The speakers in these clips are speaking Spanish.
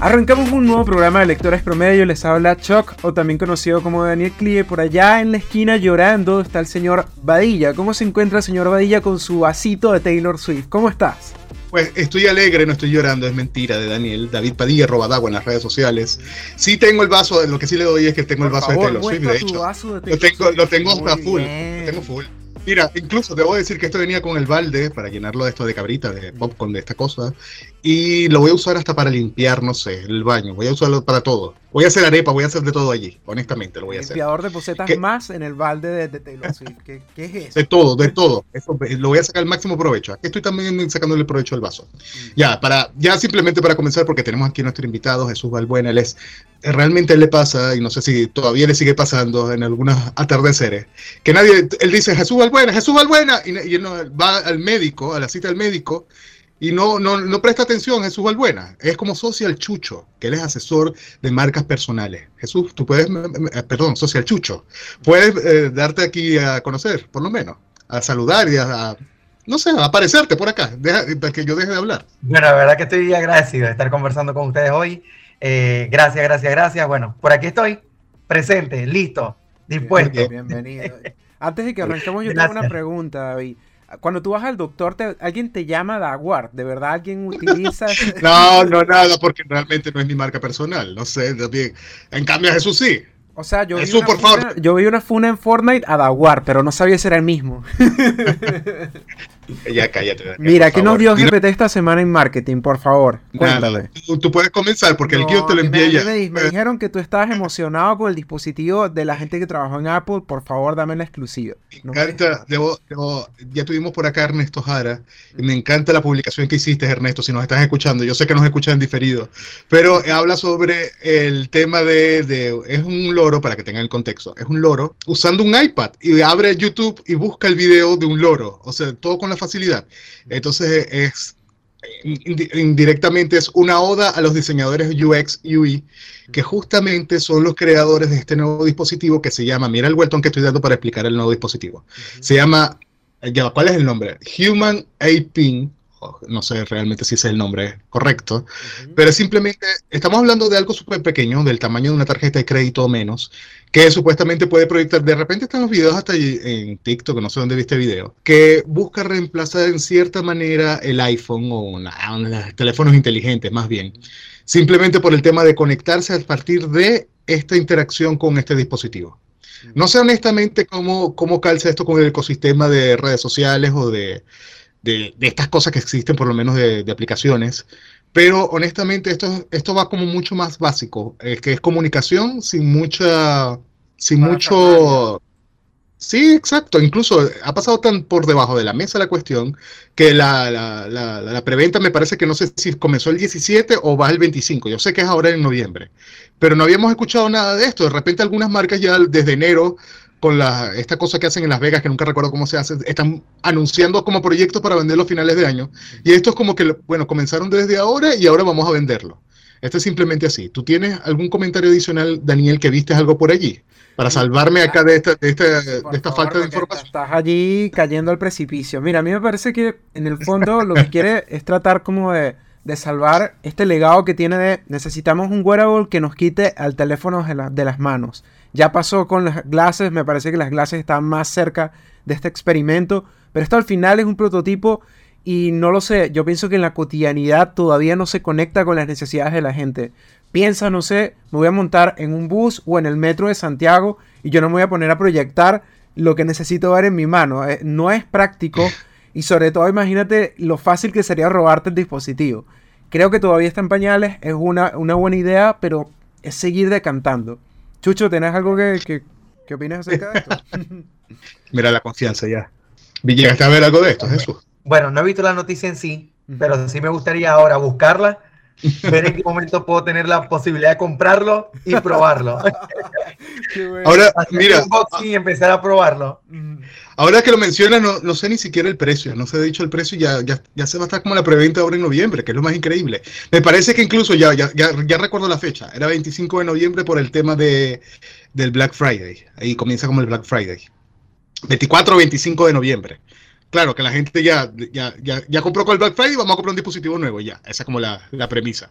Arrancamos un nuevo programa de Lectores Promedio, les habla Chuck, o también conocido como Daniel Clie. Por allá en la esquina llorando está el señor Badilla. ¿Cómo se encuentra el señor Badilla con su vasito de Taylor Swift? ¿Cómo estás? Pues estoy alegre, no estoy llorando, es mentira de Daniel. David Padilla, robadagua en las redes sociales. Sí tengo el vaso, lo que sí le doy es que tengo el vaso de Taylor Swift, de hecho. lo tengo, lo tengo hasta full. Lo tengo full. Mira, incluso debo decir que esto venía con el balde para llenarlo de esto de cabrita, de popcorn, de esta cosa. Y lo voy a usar hasta para limpiar, no sé, el baño. Voy a usarlo para todo. Voy a hacer arepa, voy a hacer de todo allí. Honestamente, lo voy a hacer. Limpiador de posetas más en el balde de, Taylor Swift. ¿Qué, es eso? De todo, de todo. lo voy a sacar el máximo provecho. Aquí estoy también sacándole el provecho al vaso. Mm. Ya, para, ya simplemente para comenzar, porque tenemos aquí a nuestro invitado, Jesús Balbuena. Él es, realmente le pasa, y no sé si todavía le sigue pasando en algunos atardeceres, que nadie, él dice Jesús Balbuena, Jesús Balbuena, y, y él va al médico, a la cita del médico, y no, no, no presta atención, Jesús Valbuena. Es como Social Chucho, que él es asesor de marcas personales. Jesús, tú puedes, perdón, Social Chucho, puedes eh, darte aquí a conocer, por lo menos, a saludar y a, no sé, a aparecerte por acá, para que yo deje de hablar. Bueno, la verdad que estoy agradecido de estar conversando con ustedes hoy. Eh, gracias, gracias, gracias. Bueno, por aquí estoy, presente, listo, dispuesto. Bienvenido. Antes de que arranquemos, yo tengo una pregunta, David cuando tú vas al doctor, alguien te llama Daguar, ¿de verdad alguien utiliza? no, no, nada, porque realmente no es mi marca personal, no sé, también. En cambio, Jesús sí. O sea, yo, vi, por funa, yo vi una funa en Fortnite a Daguar, pero no sabía si era el mismo. ya cállate. Mira, ¿qué nos dio GPT esta semana en marketing, por favor? Cuéntale. Tú, puedes comenzar porque el guion te lo envié ya. Me, me, dijeron que tú estabas emocionado con el dispositivo de la gente que trabajó en Apple. Por favor, dame la exclusiva. Me encanta. ya tuvimos por acá a Ernesto Jara. Y me encanta la publicación que hiciste, Ernesto, si nos estás escuchando. Yo sé que nos escuchan diferido. Pero habla sobre el tema de, de es un loro, para que tengan el contexto, es un loro usando un iPad y abre YouTube y busca el video de un loro. O sea, todo con la facilidad. Entonces es indirectamente es una oda a los diseñadores UX UI que justamente son los creadores de este nuevo dispositivo que se llama, mira el vueltón que estoy dando para explicar el nuevo dispositivo. Se llama, ya, ¿cuál es el nombre? Human Aping no sé realmente si es el nombre correcto, pero simplemente estamos hablando de algo súper pequeño, del tamaño de una tarjeta de crédito o menos, que supuestamente puede proyectar, de repente están los videos hasta en TikTok, no sé dónde viste el video, que busca reemplazar en cierta manera el iPhone o los teléfonos inteligentes más bien, simplemente por el tema de conectarse a partir de esta interacción con este dispositivo. No sé honestamente cómo, cómo calza esto con el ecosistema de redes sociales o de de, estas cosas que existen, por lo menos de, aplicaciones. Pero honestamente esto, esto va como mucho más básico, es que es comunicación sin mucha, sin mucho... Sí, exacto. Incluso ha pasado tan por debajo de la mesa la cuestión que la, la, la, preventa me parece que no sé si comenzó el 17 o va el 25. Yo sé que es ahora en noviembre. Pero no habíamos escuchado nada de esto. De repente algunas marcas ya desde enero con la, esta cosa que hacen en Las Vegas, que nunca recuerdo cómo se hace, están anunciando como proyectos para venderlo a finales de año. Y esto es como que, bueno, comenzaron desde ahora y ahora vamos a venderlo. Esto es simplemente así. ¿Tú tienes algún comentario adicional, Daniel, que viste algo por allí? Para salvarme acá de esta, de esta, falta de información. Estás allí cayendo al precipicio. Mira, a mí me parece que en el fondo lo que quiere es tratar como de, de, salvar este legado que tiene de necesitamos un wearable que nos quite al teléfono de, de las manos. Ya pasó con las clases, me parece que las clases están más cerca de este experimento, pero esto al final es un prototipo y no lo sé, yo pienso que en la cotidianidad todavía no se conecta con las necesidades de la gente. Piensa, no sé, me voy a montar en un bus o en el metro de Santiago y yo no me voy a poner a proyectar lo que necesito ver en mi mano. Eh, no es práctico y sobre todo imagínate lo fácil que sería robarte el dispositivo. Creo que todavía está en pañales, es una, una buena idea, pero es seguir decantando. Chucho, ¿tenés algo que, que, que opinas acerca de esto? Mira la confianza ya. ¿Llegaste a ver algo de esto, Jesús? Bueno, no he visto la noticia en sí, pero sí me gustaría ahora buscarla, ver en qué momento puedo tener la posibilidad de comprarlo y probarlo. Ahora, mira. Y empezar a probarlo. Ahora que lo mencionas, no, no, sé ni siquiera el precio, no se ha dicho el precio y ya, ya, ya, se va a estar como la preventa ahora en noviembre, que es lo más increíble. Me parece que incluso ya, ya, ya, recuerdo la fecha, era 25 de noviembre por el tema de, del Black Friday. Ahí comienza como el Black Friday. 24 o 25 de noviembre. Claro, que la gente ya, ya, ya, ya compró con el Black Friday y vamos a comprar un dispositivo nuevo ya. Esa es como la, la premisa.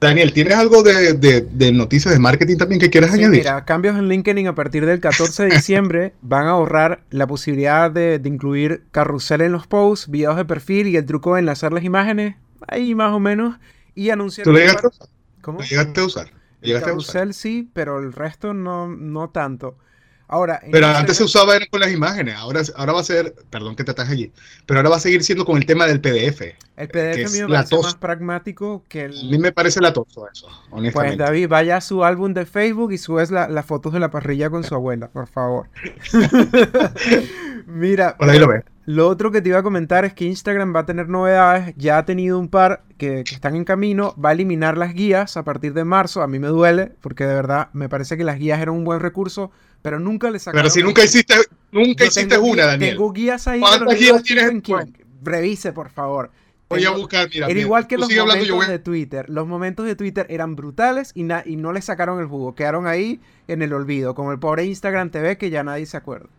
Daniel, ¿tienes algo de, de, de, noticias de marketing también que quieras sí, añadir? Mira, cambios en LinkedIn a partir del 14 de diciembre van a ahorrar la posibilidad de, de, incluir carrusel en los posts, videos de perfil y el truco de enlazar las imágenes, ahí más o menos, y anunciar... ¿Tú lo llegaste a usar? ¿Cómo? ¿Lo llegaste a usar? El carrusel sí, pero el resto no, no tanto. Ahora, pero antes se usaba con las imágenes, ahora, ahora va a ser, perdón que te ataje allí, pero ahora va a seguir siendo con el tema del PDF. El PDF a mí me parece más pragmático que el... A mí me parece latoso eso, honestamente. Pues David, vaya a su álbum de Facebook y subes las la fotos de la parrilla con su abuela, por favor. Mira, por ahí lo, ves. lo otro que te iba a comentar es que Instagram va a tener novedades, ya ha tenido un par que, que están en camino, va a eliminar las guías a partir de marzo, a mí me duele, porque de verdad me parece que las guías eran un buen recurso, pero nunca le sacaron. Pero si nunca hiciste, nunca hiciste una, Daniel. Tengo guías ahí. ¿Cuántas guías tienes en Revise, por favor. Voy tengo, a buscar, mira. Era mira, igual que los momentos voy... de Twitter. Los momentos de Twitter eran brutales y, y, no le sacaron el jugo. Quedaron ahí en el olvido, como el pobre Instagram TV que ya nadie se acuerda.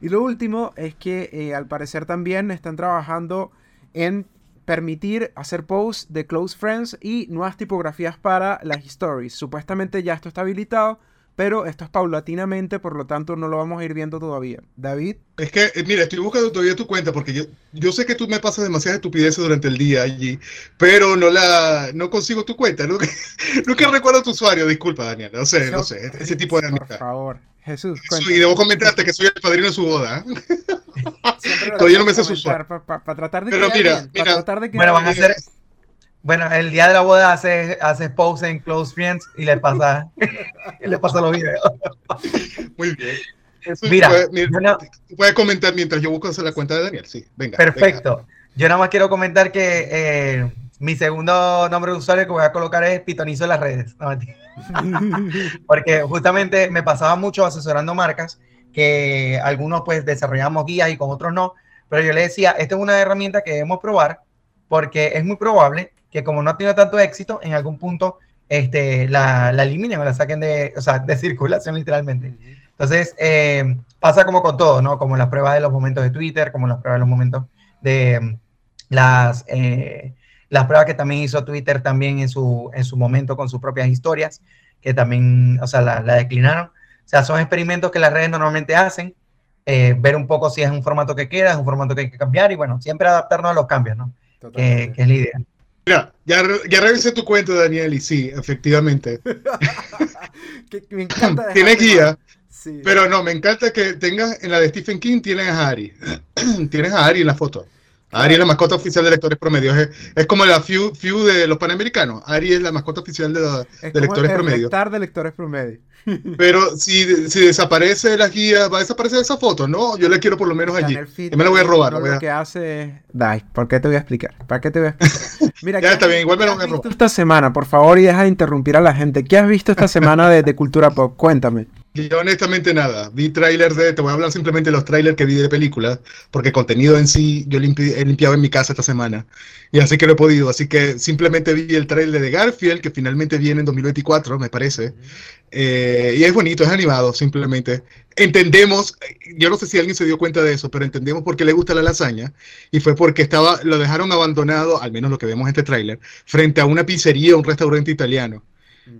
Y lo último es que eh, al parecer también están trabajando en permitir hacer posts de close friends y nuevas tipografías para las stories. Supuestamente ya esto está habilitado, pero esto es paulatinamente, por lo tanto no lo vamos a ir viendo todavía. David. Es que, eh, mira, estoy buscando todavía tu cuenta porque yo, yo sé que tú me pasas demasiadas estupideces durante el día allí, pero no la no consigo tu cuenta. Nunca, nunca recuerdo tu usuario, disculpa, Daniel. No sé, no sé, ese tipo de amistad. Por favor, Jesús. Y debo comentarte que soy el padrino de su boda. todavía no me sé su usuario. Para pa, pa tratar de pero mira, bien, mira, tratar de bueno, van a hacer... Bueno, el día de la boda hace, hace post en Close Friends y le pasa, y le pasa los videos. Muy bien. Eso Mira, puede, mira no, puede comentar mientras yo busco la cuenta de Daniel. Sí, venga. Perfecto. Venga. Yo nada más quiero comentar que eh, mi segundo nombre de usuario que voy a colocar es Pitonizo en las redes. No, Porque justamente me pasaba mucho asesorando marcas que algunos pues desarrollamos guías y con otros no. Pero yo le decía, esta es una herramienta que debemos probar porque es muy probable que como no ha tenido tanto éxito, en algún punto este, la, la eliminen o la saquen de, o sea, de circulación literalmente. Entonces, eh, pasa como con todo, ¿no? Como las pruebas de los momentos de Twitter, como las pruebas de los momentos de las, eh, las pruebas que también hizo Twitter también en su, en su momento con sus propias historias, que también, o sea, la, la declinaron. O sea, son experimentos que las redes normalmente hacen, eh, ver un poco si es un formato que queda, es un formato que hay que cambiar y bueno, siempre adaptarnos a los cambios, ¿no? Que, que, es la idea. Mira, ya, ya revisé tu cuento, Daniel, y sí, efectivamente. que, me encanta Tiene guía, sí. pero no, me encanta que tengas en la de Stephen King, tienes a Ari. tienes a Ari en la foto. Ari es la mascota oficial de lectores promedios. Es, es como la Few, Few de los panamericanos. Ari es la mascota oficial de, la, es de lectores promedios. de lectores promedios. Pero si, si desaparece la guía, va a desaparecer esa foto, ¿no? Yo la quiero por lo menos allí. Y me la voy a robar. No, voy a... Lo que hace. Dai, ¿por qué te voy a explicar? ¿Para qué te voy a explicar? Mira, ya está bien, igual me lo voy a robar. esta semana, por favor, y deja de interrumpir a la gente. ¿Qué has visto esta semana de, de cultura pop? Cuéntame. Yo honestamente nada, vi trailers de, te voy a hablar simplemente de los trailers que vi de películas, porque contenido en sí yo limpi, he limpiado en mi casa esta semana, y así que lo he podido, así que simplemente vi el trailer de Garfield, que finalmente viene en 2024, me parece, eh, y es bonito, es animado, simplemente. Entendemos, yo no sé si alguien se dio cuenta de eso, pero entendemos por qué le gusta la lasaña, y fue porque estaba, lo dejaron abandonado, al menos lo que vemos en este tráiler, frente a una pizzería, un restaurante italiano.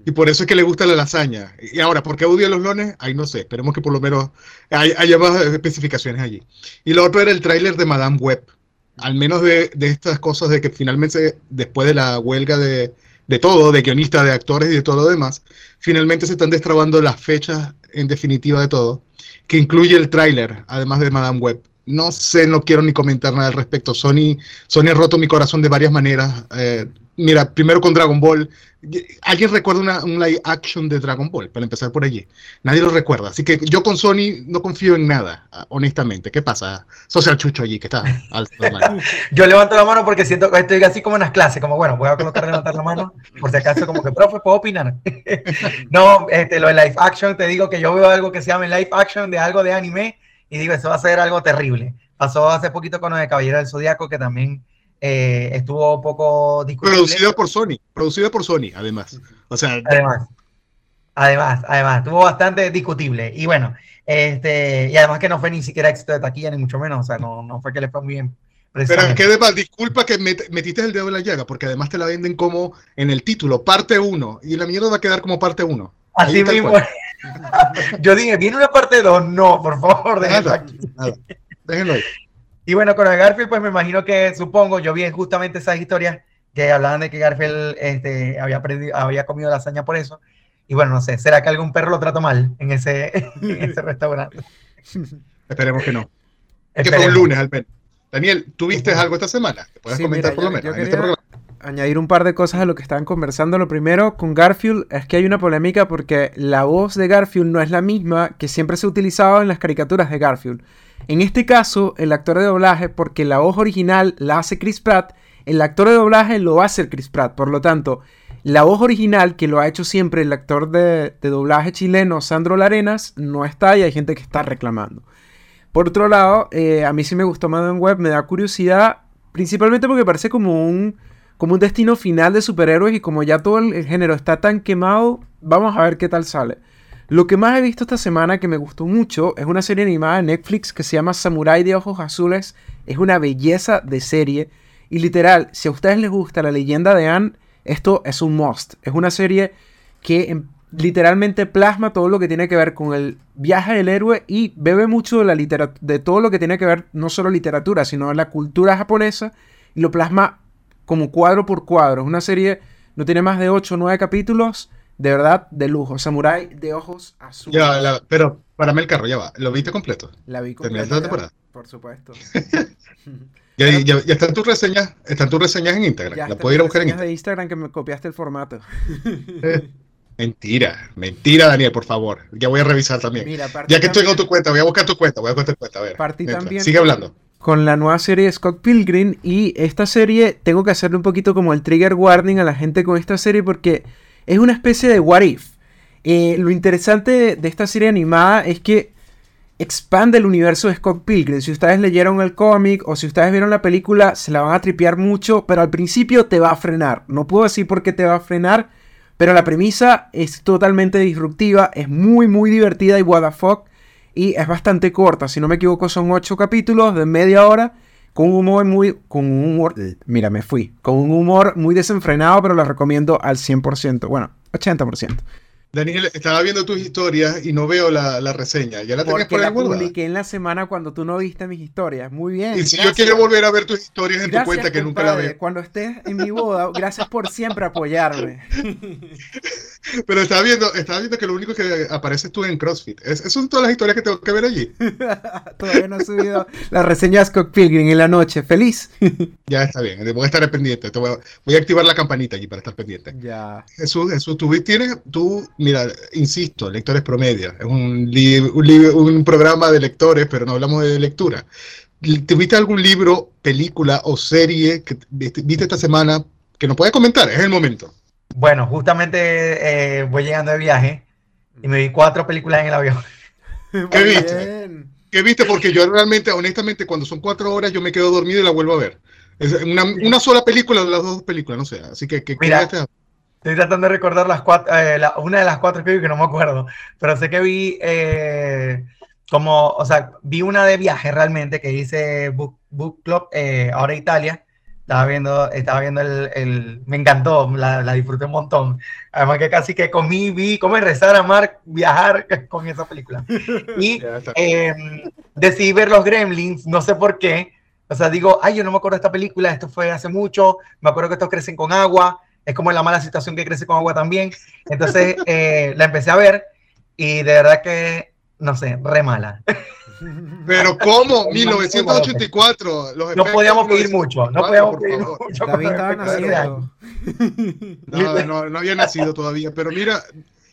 Y por eso es que le gusta la lasaña. Y ahora, ¿por qué odia los lones? Ahí no sé. Esperemos que por lo menos haya, haya más especificaciones allí. Y lo otro era el tráiler de Madame Web. Al menos de, de, estas cosas de que finalmente, después de la huelga de, de todo, de guionistas, de actores y de todo lo demás, finalmente se están destrabando las fechas en definitiva de todo, que incluye el tráiler, además de Madame Web. No sé, no quiero ni comentar nada al respecto. Sony, Sony ha roto mi corazón de varias maneras. Eh, mira, primero con Dragon Ball. ¿Alguien recuerda una, un live action de Dragon Ball? Para empezar por allí. Nadie lo recuerda. Así que yo con Sony no confío en nada, honestamente. ¿Qué pasa? Social Chucho allí, que está yo levanto la mano porque siento que estoy así como en las clases. Como bueno, voy a colocar levantar la mano. Por si acaso, como que, profe, ¿puedo opinar? no, este, lo de live action, te digo que yo veo algo que se llama live action de algo de anime y digo, eso va a ser algo terrible. Pasó hace poquito con lo de Caballero del Zodíaco, que también eh, estuvo poco discutible. Producido por Sony, producido por Sony, además. O sea, además, además, además, estuvo bastante discutible. Y bueno, Este, y además que no fue ni siquiera éxito de taquilla, ni mucho menos. O sea, no, no fue que le fue muy bien. Pero qué de mal, disculpa que metiste el dedo en la llaga, porque además te la venden como en el título, parte 1, y la mierda va a quedar como parte 1. Así mismo. Yo dije, ¿viene una parte 2? No, por favor, déjenlo aquí. Déjenlo ahí. Y bueno, con el Garfield, pues me imagino que, supongo, yo vi justamente esas historias que hablaban de que Garfield este, había, había comido lasaña por eso. Y bueno, no sé, ¿será que algún perro lo trató mal en ese, en ese restaurante? Esperemos que no. Que fue un lunes al menos. Daniel, ¿tú viste algo esta semana? ¿Puedes comentar por lo menos? Este añadir un par de cosas a lo que estaban conversando. Lo primero, con Garfield, es que hay una polémica porque la voz de Garfield no es la misma que siempre se ha utilizado en las caricaturas de Garfield. En este caso, el actor de doblaje, porque la voz original la hace Chris Pratt, el actor de doblaje lo va a hacer Chris Pratt. Por lo tanto, la voz original, que lo ha hecho siempre el actor de, doblaje chileno Sandro Larenas, no está y hay gente que está reclamando. Por otro lado, eh, a mí sí me gustó Madden Web, me da curiosidad, principalmente porque parece como un, como un destino final de superhéroes y como ya todo el, género está tan quemado, vamos a ver qué tal sale. Lo que más he visto esta semana que me gustó mucho es una serie animada de Netflix que se llama Samurai de Ojos Azules. Es una belleza de serie. Y literal, si a ustedes les gusta la leyenda de Anne, esto es un must. Es una serie que em, literalmente plasma todo lo que tiene que ver con el viaje del héroe y bebe mucho de, la de todo lo que tiene que ver no solo literatura, sino la cultura japonesa y lo plasma como cuadro por cuadro. Es una serie, no tiene más de 8 o 9 capítulos, de verdad, de lujo. Samurai de ojos azules. Ya, pero mí el carro, ya va. ¿Lo viste completo? La vi completa. la temporada? Por supuesto. Ya, ya, ya, están tus reseñas, están tus reseñas en Instagram. la puedo ir a buscar en Instagram. de Instagram que me copiaste el formato. mentira, mentira, Daniel, por favor. Ya voy a revisar también. ya que estoy con tu cuenta, voy a buscar tu cuenta, voy a buscar tu cuenta. A ver. Partí también Sigue hablando. Con la nueva serie de Scott Pilgrim y esta serie tengo que hacerle un poquito como el trigger warning a la gente con esta serie porque es una especie de what if. Eh, lo interesante de esta serie animada es que expande el universo de Scott Pilgrim. Si ustedes leyeron el cómic o si ustedes vieron la película, se la van a tripear mucho, pero al principio te va a frenar. No puedo decir por qué te va a frenar, pero la premisa es totalmente disruptiva, es muy, muy divertida y what the fuck, y es bastante corta. Si no me equivoco, son 8 capítulos de media hora. Con un humor muy. Con un humor. Mira, me fui. Con un humor muy desenfrenado, pero la recomiendo al 100%. Bueno, 80%. Daniel, estaba viendo tus historias y no veo la, la reseña. ¿Ya la tenías por ahí la publiqué en la semana cuando tú no viste mis historias. Muy bien. Y si yo quiero volver a ver tus historias en tu cuenta, que nunca la veo. Cuando estés en mi boda, gracias por siempre apoyarme. Pero estaba viendo, estaba viendo que lo único que aparece es tú en CrossFit. esas son todas las historias que tengo que ver allí. Todavía no he subido la reseña de Scott Pilgrim en la noche. ¿Feliz? ya está bien. Voy a estar pendiente. Voy a, voy a, activar la campanita aquí para estar pendiente. Ya. Jesús, Jesús, tú tienes, tú mira, insisto, lectores promedio. Es un, un, un programa de lectores, pero no hablamos de lectura. ¿Tuviste algún libro, película o serie que viste esta semana que nos puedes comentar? Es el momento. Bueno, justamente eh, voy llegando de viaje y me vi cuatro películas en el avión. ¿Qué viste? ¿Qué viste? Porque yo realmente, honestamente, cuando son cuatro horas, yo me quedo dormido y la vuelvo a ver. Es una, una sola película de las dos películas, no sé. Así que, que Mira, Estoy tratando de recordar las cuatro, eh, una de las cuatro que vi que no me acuerdo, pero sé que vi eh, como, o sea, vi una de viaje realmente que hice Book, Book Club, eh, ahora Italia. Estaba viendo, estaba viendo el, el me encantó, la, la, disfruté un montón. Además que casi que comí, vi cómo rezar, amar, viajar con esa película. Y em, decidí ver los Gremlins, no sé por qué. O sea, digo, ay, yo no me acuerdo de esta película, esto fue hace mucho, me acuerdo que estos crecen con agua, es como la mala situación que crece con agua también. Entonces eh, la empecé a ver y de verdad que, no sé, re mala. Pero ¿cómo? 1984. Los no podíamos pedir mucho. No podíamos pedir mucho. David estaba naciendo. No, no, no había nacido todavía. Pero mira,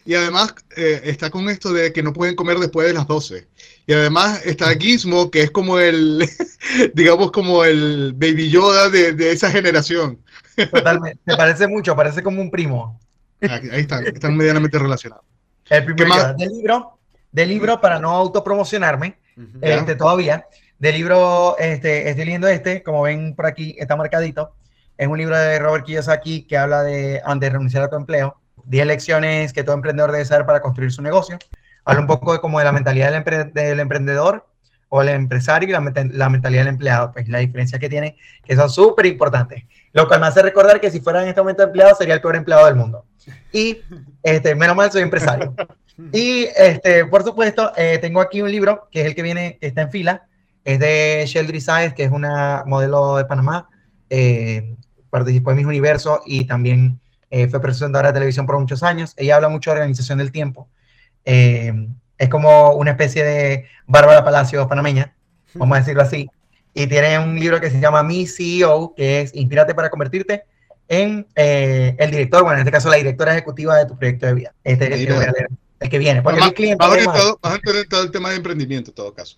y además eh, está con esto de que no pueden comer después de las 12. Y además está Gizmo, que es como el, digamos, como el Baby Yoda de, de esa generación. Totalmente. Me parece mucho, parece como un primo. Ahí están, están medianamente relacionados. El primer del libro, del libro para no autopromocionarme, este, todavía. Del libro, este, estoy leyendo este, como ven por aquí, está marcadito. Es un libro de Robert Kiyosaki que habla de antes de renunciar a tu empleo, 10 lecciones que todo emprendedor debe saber para construir su negocio. Habla un poco de como de la mentalidad del, del emprendedor o el empresario y la, la, mentalidad del empleado, pues la diferencia que tiene, que son súper importantes. Lo cual me hace recordar que si fuera en este momento empleado, sería el peor empleado del mundo. Y, este, menos mal, soy empresario. Y, este, por supuesto, eh, tengo aquí un libro, que es el que viene, que está en fila, es de Sheldry Sáez, que es una modelo de Panamá, eh, participó en Mis Universo y también eh, fue presentadora de televisión por muchos años. Ella habla mucho de organización del tiempo. Es como una especie de Bárbara Palacio panameña, vamos a decirlo así. Y tiene un libro que se llama Mi CEO, que es Inspírate para convertirte en eh, el director, bueno, en este caso la directora ejecutiva de tu proyecto de vida. Este es el que, voy a leer, el que viene. Porque más, cliente más orientado, más orientado el tema de emprendimiento en todo caso.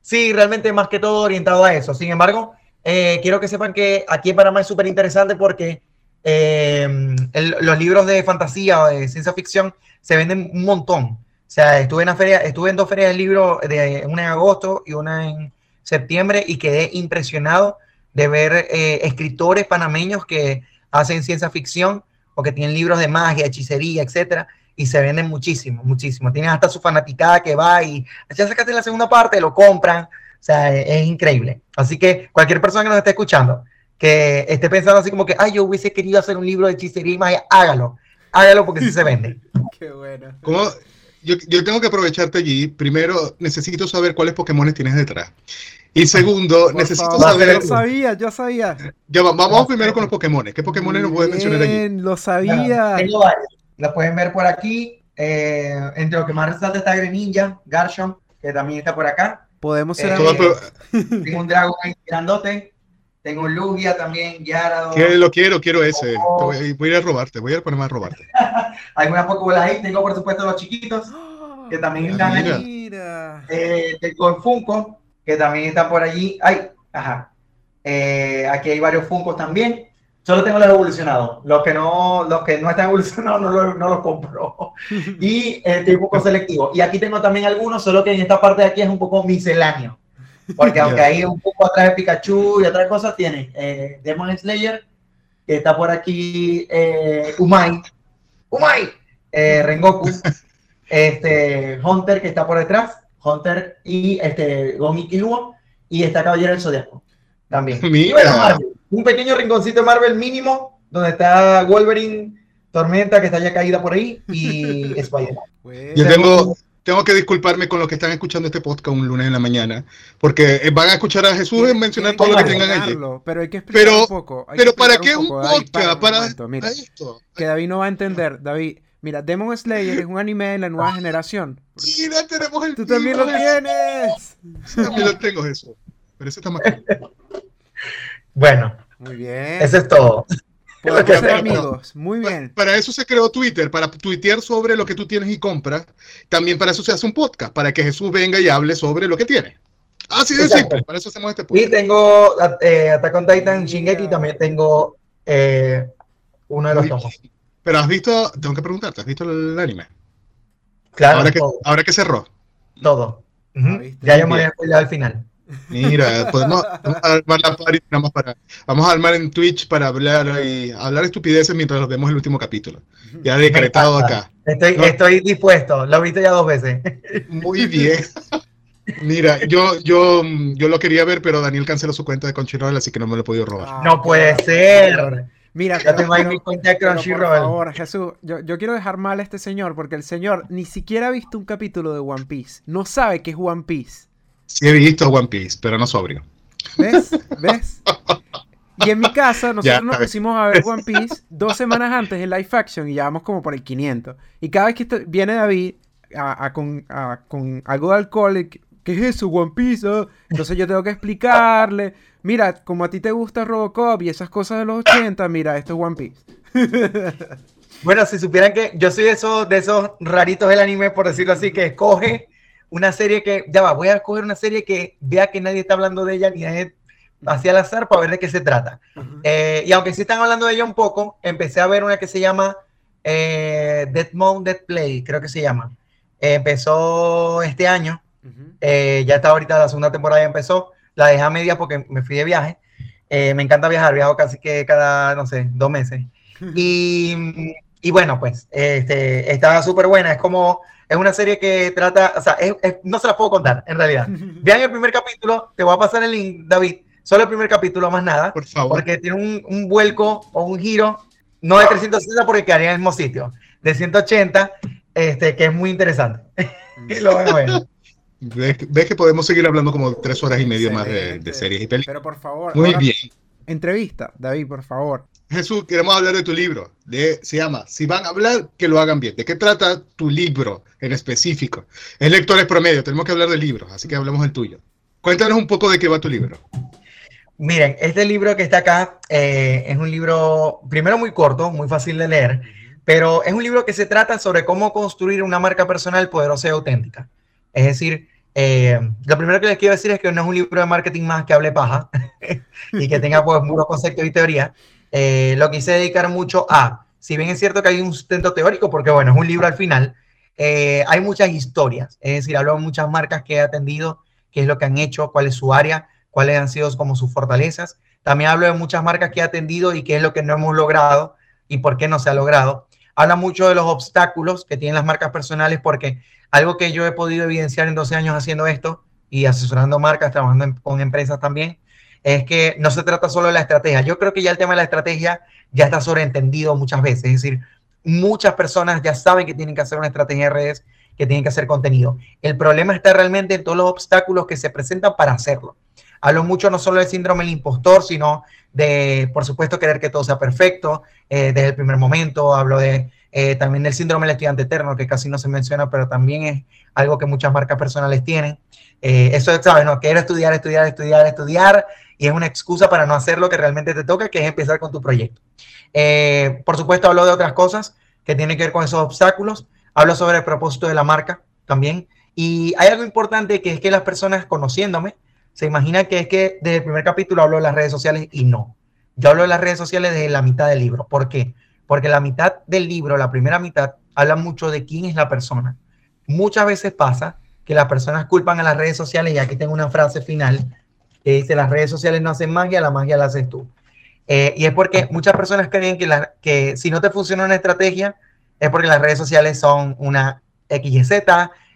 Sí, realmente más que todo orientado a eso. Sin embargo, eh, quiero que sepan que aquí en Panamá es súper interesante porque eh, el, los libros de fantasía o de ciencia ficción se venden un montón. O sea, estuve en, la feria, estuve en dos ferias del libro, de, una en agosto y una en septiembre, y quedé impresionado de ver eh, escritores panameños que hacen ciencia ficción o que tienen libros de magia, hechicería, etcétera, y se venden muchísimo, muchísimo. Tienen hasta su fanaticada que va y ya sacaste la segunda parte, lo compran. O sea, es, increíble. Así que cualquier persona que nos esté escuchando, que esté pensando así como que, ay, yo hubiese querido hacer un libro de hechicería y magia, hágalo. Hágalo porque sí se vende. Qué bueno. ¿Cómo? Yo, yo, tengo que aprovecharte allí. Primero, necesito saber cuáles Pokémon tienes detrás. Y segundo, Por necesito favor, saber. Yo sabía, yo sabía. Ya, vamos no, primero con los Pokémon. ¿Qué Pokémon nos puedes mencionar allí? Lo sabía. Tengo varios. La pueden ver por aquí. Eh, entre lo que más resalta está Greninja, Garchomp, que también está por acá. Podemos ser eh, amigos. Tengo un dragón ahí grandote. Tengo un Lugia también, Gyarados. Que lo quiero, quiero ese. Oh. Voy, voy, a ir a robarte, voy a ir a ponerme a robarte. Hay unas Pokébolas ahí. Tengo, por supuesto, los chiquitos, que también están ahí. Eh, tengo el Funko, que también está por allí. Ay, ajá. Eh, aquí hay varios Funkos también. Solo tengo los evolucionados. Los que no, los que no están evolucionados no, los, no los compro. Y eh, un poco selectivo. Y aquí tengo también algunos, solo que en esta parte de aquí es un poco misceláneo. Porque aunque ahí un poco atrás de Pikachu y otras cosas, tiene eh, Demon Slayer, que está por aquí eh, Umai. Umai. Eh, Rengoku. Este, Hunter, que está por detrás. Hunter y este, Gomi Killua. Y está Caballero del Zodiaco. También. Y bueno, Marvel, un pequeño rinconcito de Marvel mínimo, donde está Wolverine, Tormenta, que está ya caída por ahí, y Spider-Man. Yo tengo, tengo que disculparme con los que están escuchando este podcast un lunes en la mañana, porque eh, van a escuchar a Jesús mencionar todo lo que tengan allí. Pero hay que explicar pero, un poco. pero ¿para qué un podcast? Para, mira, esto. Que David no va a entender. David, mira, Demon Slayer es un anime de la nueva ah, generación. Mira, tenemos el Tú también lo tienes. Sí, también lo tengo, eso. Pero ese está más Bueno. Muy bien. Eso es todo. Podemos ser amigos. Muy bien. Para, eso se creó Twitter, para tuitear sobre lo que tú tienes y compras. También para eso se hace un podcast, para que Jesús venga y hable sobre lo que tiene. Así de simple. Para eso hacemos este podcast. Y tengo eh, Attack on Titan, Shingeki, también tengo eh, uno de los tomos. Pero has visto, tengo que preguntarte, ¿has visto el anime? Claro. Ahora que, ahora que cerró. Todo. Uh -huh. Ya ya me voy al final. Mira, podemos armar la party más para. Vamos a armar en Twitch para hablar y hablar estupideces mientras nos vemos el último capítulo. Ya decretado acá. Estoy, ¿no? estoy dispuesto, lo he visto ya dos veces. Muy bien. Mira, yo, yo, yo lo quería ver, pero Daniel canceló su cuenta de Crunchyroll, así que no me lo he podido robar. Ah, no puede ser. Mira, ya tengo ahí mi cuenta de Crunchyroll. Por favor, Jesús, yo, yo, quiero dejar mal a este señor porque el señor ni siquiera ha visto un capítulo de One Piece. No sabe qué es One Piece. Sí he visto One Piece, pero no sobrio. ¿Ves? ¿Ves? Y en mi casa, nosotros ya, nos pusimos a ver One Piece dos semanas antes en Live Action y ya vamos como por el 500. Y cada vez que viene David a, a, con, a, con, algo de alcohol, ¿qué es eso, One Piece? Oh? Entonces yo tengo que explicarle, mira, como a ti te gusta Robocop y esas cosas de los 80, mira, esto es One Piece. bueno, si supieran que yo soy de esos, de esos raritos del anime, por decirlo así, que escoge una serie que, ya va, voy a escoger una serie que vea que nadie está hablando de ella ni es hacia al azar para ver de qué se trata. Uh -huh. eh, y aunque sí están hablando de ella un poco, empecé a ver una que se llama eh, Dead Mount Dead Play, creo que se llama. Eh, empezó este año, uh -huh. ya está ahorita la segunda temporada ya empezó, la dejé a media porque me fui de viaje. Eh, me encanta viajar, viajo casi que cada, no sé, dos meses. Y, y bueno, pues este, estaba súper buena, es como Es una serie que trata, o sea, no se la puedo contar, en realidad. Vean el primer capítulo, te voy a pasar el link, David. Solo el primer capítulo, más nada. Por favor. Porque tiene un, un vuelco o un giro, no de 360 porque quedaría en el mismo sitio, de 180, este, que es muy interesante. lo bueno. ¿Ves, que podemos seguir hablando como tres horas y media más de, series y películas? Pero por favor. Muy bien. Entrevista, David, por favor. Jesús, queremos hablar de tu libro. De, se llama Si van a hablar, que lo hagan bien. ¿De qué trata tu libro en específico? Es lectores promedio, tenemos que hablar de libros, así que hablemos del tuyo. Cuéntanos un poco de qué va tu libro. Miren, este libro que está acá eh, es un libro, primero muy corto, muy fácil de leer, pero es un libro que se trata sobre cómo construir una marca personal poderosa y auténtica. Es decir, eh, lo primero que les quiero decir es que no es un libro de marketing más que hable paja y que tenga pues muchos conceptos y teoría. Eh, lo quise dedicar mucho a, si bien es cierto que hay un sustento teórico, porque bueno, es un libro al final, eh, hay muchas historias, es decir, hablo de muchas marcas que he atendido, qué es lo que han hecho, cuál es su área, cuáles han sido como sus fortalezas. También hablo de muchas marcas que he atendido y qué es lo que no hemos logrado y por qué no se ha logrado. Habla mucho de los obstáculos que tienen las marcas personales porque algo que yo he podido evidenciar en 12 años haciendo esto y asesorando marcas, trabajando con empresas también, es que no se trata solo de la estrategia. Yo creo que ya el tema de la estrategia ya está sobreentendido muchas veces. Es decir, muchas personas ya saben que tienen que hacer una estrategia de redes, que tienen que hacer contenido. El problema está realmente en todos los obstáculos que se presentan para hacerlo. Hablo mucho no solo del síndrome del impostor, sino de, por supuesto, querer que todo sea perfecto eh, desde el primer momento. Hablo de eh, también del síndrome del estudiante eterno, que casi no se menciona, pero también es algo que muchas marcas personales tienen. Eh, eso, ¿sabes? No, quiero estudiar, estudiar, estudiar, estudiar, y es una excusa para no hacer lo que realmente te toca, que es empezar con tu proyecto. Eh, por supuesto, hablo de otras cosas que tienen que ver con esos obstáculos. Hablo sobre el propósito de la marca también. Y hay algo importante que es que las personas conociéndome se imaginan que es que desde el primer capítulo hablo de las redes sociales y no. Yo hablo de las redes sociales desde la mitad del libro. ¿Por qué? Porque la mitad del libro, la primera mitad, habla mucho de quién es la persona. Muchas veces pasa que las personas culpan a las redes sociales, y aquí tengo una frase final que dice, las redes sociales no hacen magia, la magia la haces tú. Eh, y es porque muchas personas creen que, la, que si no te funciona una estrategia, es porque las redes sociales son una XYZ,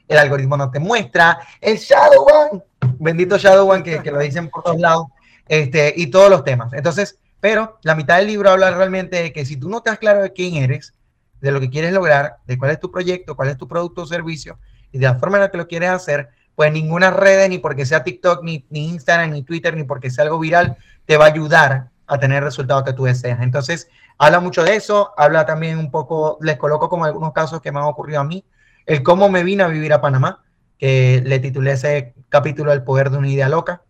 el algoritmo no te muestra, el Shadow One, bendito Shadow One que, que lo dicen por todos lados, este, y todos los temas. Entonces, pero la mitad del libro habla realmente de que si tú no estás claro de quién eres, de lo que quieres lograr, de cuál es tu proyecto, cuál es tu producto o servicio, y de la forma en la que lo quieres hacer, pues ninguna red, ni porque sea TikTok, ni, ni Instagram, ni Twitter, ni porque sea algo viral, te va a ayudar a tener el resultado que tú deseas. Entonces, habla mucho de eso, habla también un poco, les coloco como algunos casos que me han ocurrido a mí, el cómo me vine a vivir a Panamá, que le titulé ese capítulo El poder de una idea loca.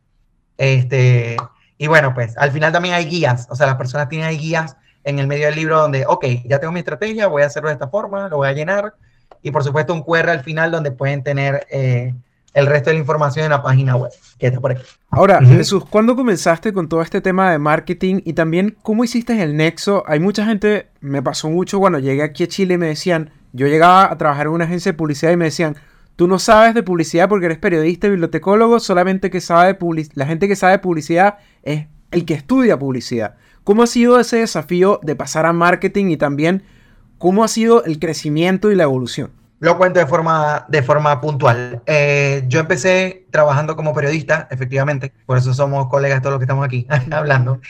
Este, y bueno, pues al final también hay guías, o sea, las personas tienen guías en el medio del libro donde, ok, ya tengo mi estrategia, voy a hacerlo de esta forma, lo voy a llenar, y por supuesto un QR al final donde pueden tener eh, el resto de la información en la página web, que está por aquí. Ahora, Jesús, ¿cuándo comenzaste con todo este tema de marketing y también cómo hiciste el nexo? Hay mucha gente, me pasó mucho cuando llegué aquí a Chile y me decían, yo llegaba a trabajar en una agencia de publicidad y me decían, tú no sabes de publicidad porque eres periodista y bibliotecólogo, solamente que sabe de la gente que sabe de publicidad es el que estudia publicidad. ¿Cómo ha sido ese desafío de pasar a marketing y también cómo ha sido el crecimiento y la evolución? Lo cuento de forma, de forma puntual. Eh, yo empecé trabajando como periodista, efectivamente, por eso somos colegas todos los que estamos aquí hablando.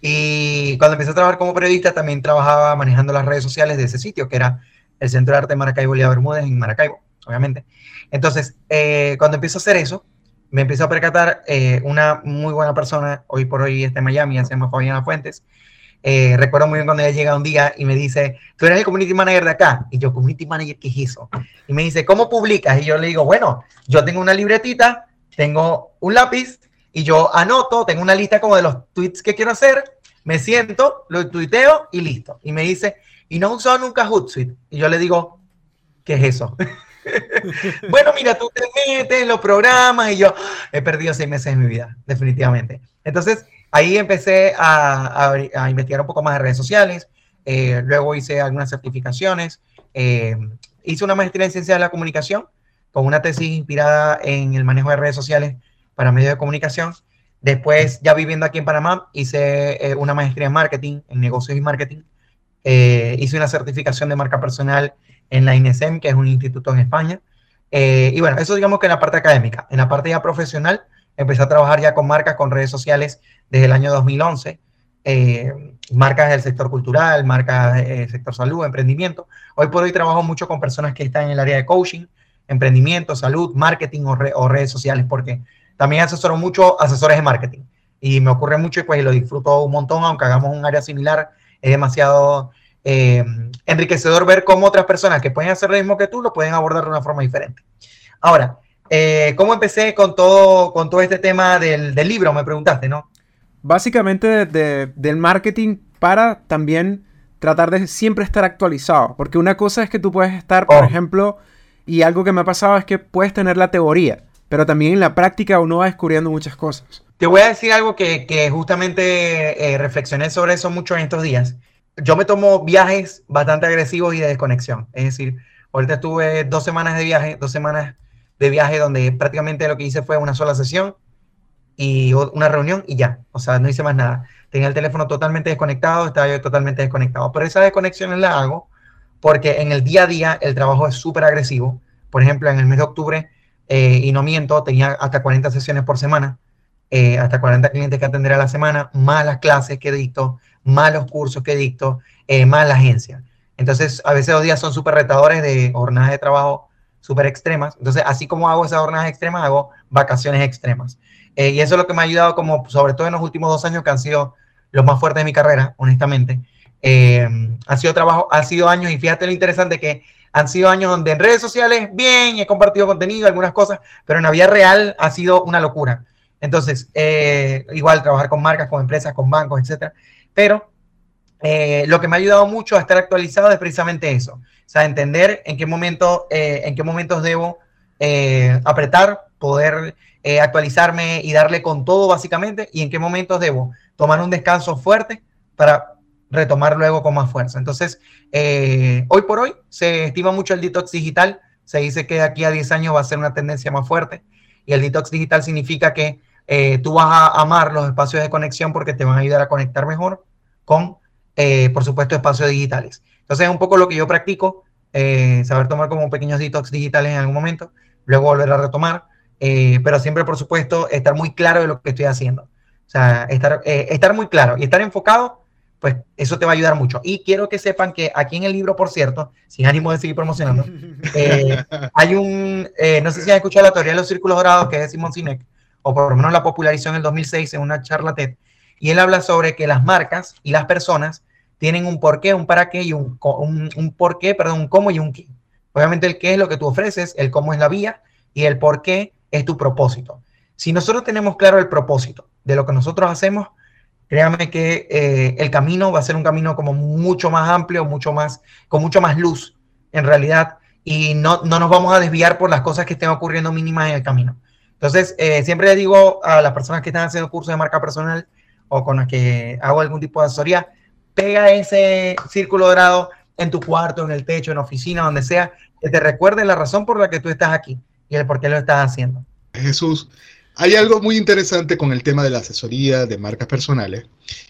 Y cuando empecé a trabajar como periodista, también trabajaba manejando las redes sociales de ese sitio, que era el Centro de Arte Maracaibo Lía Bermúdez en Maracaibo, obviamente. Entonces, eh, cuando empiezo a hacer eso, me empiezo a percatar eh, una muy buena persona, hoy por hoy está en Miami, se llama Fabiana Fuentes, eh, recuerdo muy bien cuando ella llega un día y me dice, tú eres el community manager de acá. Y yo, community manager, ¿qué es eso? Y me dice, ¿cómo publicas? Y yo le digo, bueno, yo tengo una libretita, tengo un lápiz y yo anoto, tengo una lista como de los tweets que quiero hacer, me siento, lo tuiteo y listo. Y me dice, ¿y no he usado nunca Hootsuite? Y yo le digo, ¿qué es eso? bueno, mira, tú te metes, los programas y yo he perdido seis meses de mi vida, definitivamente. Entonces, Ahí empecé a, investigar un poco más de redes sociales, eh, luego hice algunas certificaciones, eh, hice una maestría en ciencia de la comunicación con una tesis inspirada en el manejo de redes sociales para medios de comunicación. Después, ya viviendo aquí en Panamá, hice eh, una maestría en marketing, en negocios y marketing. hice una certificación de marca personal en la INESEM, que es un instituto en España. Y bueno, eso digamos que en la parte académica. En la parte ya profesional, empecé a trabajar ya con marcas, con redes sociales desde el año 2011. Eh, marcas del sector cultural, marcas del sector salud, emprendimiento. Hoy por hoy trabajo mucho con personas que están en el área de coaching, emprendimiento, salud, marketing o, redes sociales, porque también asesoro mucho asesores de marketing. Y me ocurre mucho y pues lo disfruto un montón, aunque hagamos un área similar, es demasiado eh, enriquecedor ver cómo otras personas que pueden hacer lo mismo que tú lo pueden abordar de una forma diferente. Ahora, eh, ¿cómo empecé con todo, con todo este tema del, del libro? Me preguntaste, ¿no? Básicamente del marketing para también tratar de siempre estar actualizado. Porque una cosa es que tú puedes estar, por oh. ejemplo, y algo que me ha pasado es que puedes tener la teoría, pero también en la práctica uno va descubriendo muchas cosas. Te voy a decir algo que, que justamente eh, reflexioné sobre eso mucho en estos días. Yo me tomo viajes bastante agresivos y de desconexión. Es decir, ahorita estuve dos semanas de viaje, dos semanas de viaje donde prácticamente lo que hice fue una sola sesión y una reunión y ya. O sea, no hice más nada. Tenía el teléfono totalmente desconectado, estaba yo totalmente desconectado. Pero esas desconexiones las hago porque en el día a día el trabajo es súper agresivo. Por ejemplo, en el mes de octubre, eh, y no miento, tenía hasta 40 sesiones por semana, eh, hasta 40 clientes que atender a la semana, más las clases que dicto, más los cursos que dicto, eh, más la agencia. Entonces, a veces los días son súper retadores de jornadas de trabajo súper extremas. Entonces, así como hago esas jornadas extremas, hago vacaciones extremas. y eso es lo que me ha ayudado, como sobre todo en los últimos dos años, que han sido los más fuertes de mi carrera, honestamente. Eh, ha sido trabajo, ha sido años, y fíjate lo interesante que han sido años donde en redes sociales, bien, he compartido contenido, algunas cosas, pero en la vida real ha sido una locura. Entonces, eh, igual trabajar con marcas, con empresas, con bancos, etcétera. Pero eh, lo que me ha ayudado mucho a estar actualizado es precisamente eso. Sea, entender en qué, momento, en qué momentos debo apretar, poder actualizarme y darle con todo básicamente, y en qué momentos debo tomar un descanso fuerte para retomar luego con más fuerza. Entonces, eh, hoy por hoy se estima mucho el detox digital. Se dice que de aquí a 10 años va a ser una tendencia más fuerte. Y el detox digital significa que eh, tú vas a amar los espacios de conexión porque te van a ayudar a conectar mejor con, eh, por supuesto, espacios digitales. Entonces, es un poco lo que yo practico, saber tomar como pequeños detox digitales en algún momento, luego volver a retomar, pero siempre, por supuesto, estar muy claro de lo que estoy haciendo. O sea, estar, estar muy claro y estar enfocado pues eso te va a ayudar mucho. Y quiero que sepan que aquí en el libro, por cierto, sin ánimo de seguir promocionando, eh, hay un, eh, no sé si han escuchado la teoría de los círculos dorados, que es Simon Sinek, o por lo menos la popularizó en el 2006 en una charla TED, y él habla sobre que las marcas y las personas tienen un porqué, un para qué y un, un, un por qué, perdón, un cómo y un qué. Obviamente el qué es lo que tú ofreces, el cómo es la vía y el por qué es tu propósito. Si nosotros tenemos claro el propósito de lo que nosotros hacemos, créanme que eh, el camino va a ser un camino como mucho más amplio, mucho más, con mucho más luz en realidad, y no, no nos vamos a desviar por las cosas que estén ocurriendo mínimas en el camino. Entonces, eh, siempre le digo a las personas que están haciendo cursos de marca personal o con las que hago algún tipo de asesoría, pega ese círculo dorado en tu cuarto, en el techo, en la oficina, donde sea, que te recuerde la razón por la que tú estás aquí y el por qué lo estás haciendo. Jesús, hay algo muy interesante con el tema de la asesoría de marcas personales,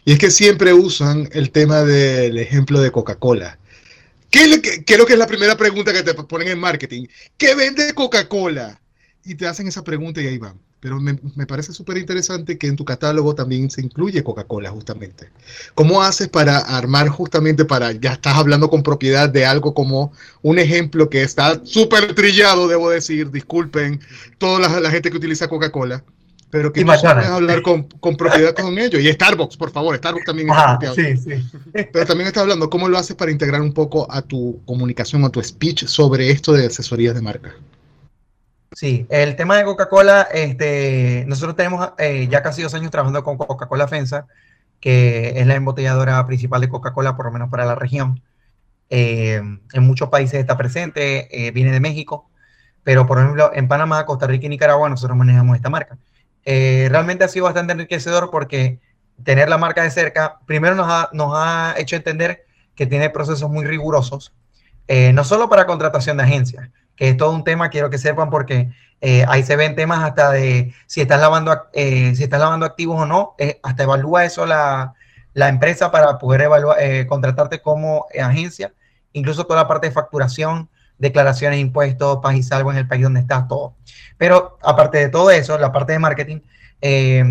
y es que siempre usan el tema del ejemplo de Coca-Cola. ¿Qué, creo que es la primera pregunta que te ponen en marketing. ¿Qué vende Coca-Cola? Y te hacen esa pregunta y ahí van. Pero me, parece súper interesante que en tu catálogo también se incluye Coca-Cola justamente. ¿Cómo haces para armar justamente para, ya estás hablando con propiedad de algo como un ejemplo que está súper trillado, debo decir, disculpen, toda la, gente que utiliza Coca-Cola, pero que puedes hablar con, con, propiedad con ellos. Y Starbucks, por favor, Starbucks también ah, sí, sí. Pero también estás hablando, ¿cómo lo haces para integrar un poco a tu comunicación, a tu speech sobre esto de asesorías de marca? Sí, el tema de Coca-Cola, este, nosotros tenemos eh, ya casi dos años trabajando con Coca-Cola FENSA, que es la embotelladora principal de Coca-Cola, por lo menos para la región. Eh, en muchos países está presente, eh, viene de México, pero por ejemplo en Panamá, Costa Rica y Nicaragua nosotros manejamos esta marca. realmente ha sido bastante enriquecedor porque tener la marca de cerca, primero nos ha, nos ha hecho entender que tiene procesos muy rigurosos, no solo para contratación de agencias, que es todo un tema, quiero que sepan, porque eh, ahí se ven temas hasta de si estás lavando, eh, si estás lavando activos o no, eh, hasta evalúa eso la, la, empresa para poder evaluar, contratarte como agencia incluso toda la parte de facturación, declaraciones de impuestos, paz y salvo en el país donde estás, todo. Pero aparte de todo eso, la parte de marketing eh,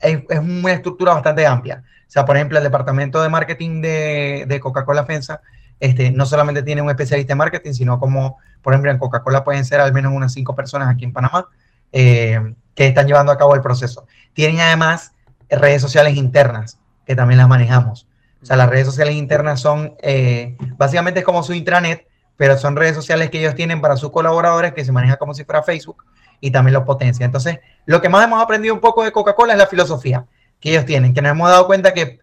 es, una estructura bastante amplia. O sea, por ejemplo, el departamento de marketing de, de Coca-Cola FENSA este, no solamente tiene un especialista en marketing, sino como, por ejemplo, en Coca-Cola pueden ser al menos unas cinco personas aquí en Panamá eh, que están llevando a cabo el proceso. Tienen además redes sociales internas, que también las manejamos. O sea, las redes sociales internas son, eh, básicamente como su intranet, pero son redes sociales que ellos tienen para sus colaboradores que se maneja como si fuera Facebook y también los potencia. Entonces, lo que más hemos aprendido un poco de Coca-Cola es la filosofía que ellos tienen, que nos hemos dado cuenta que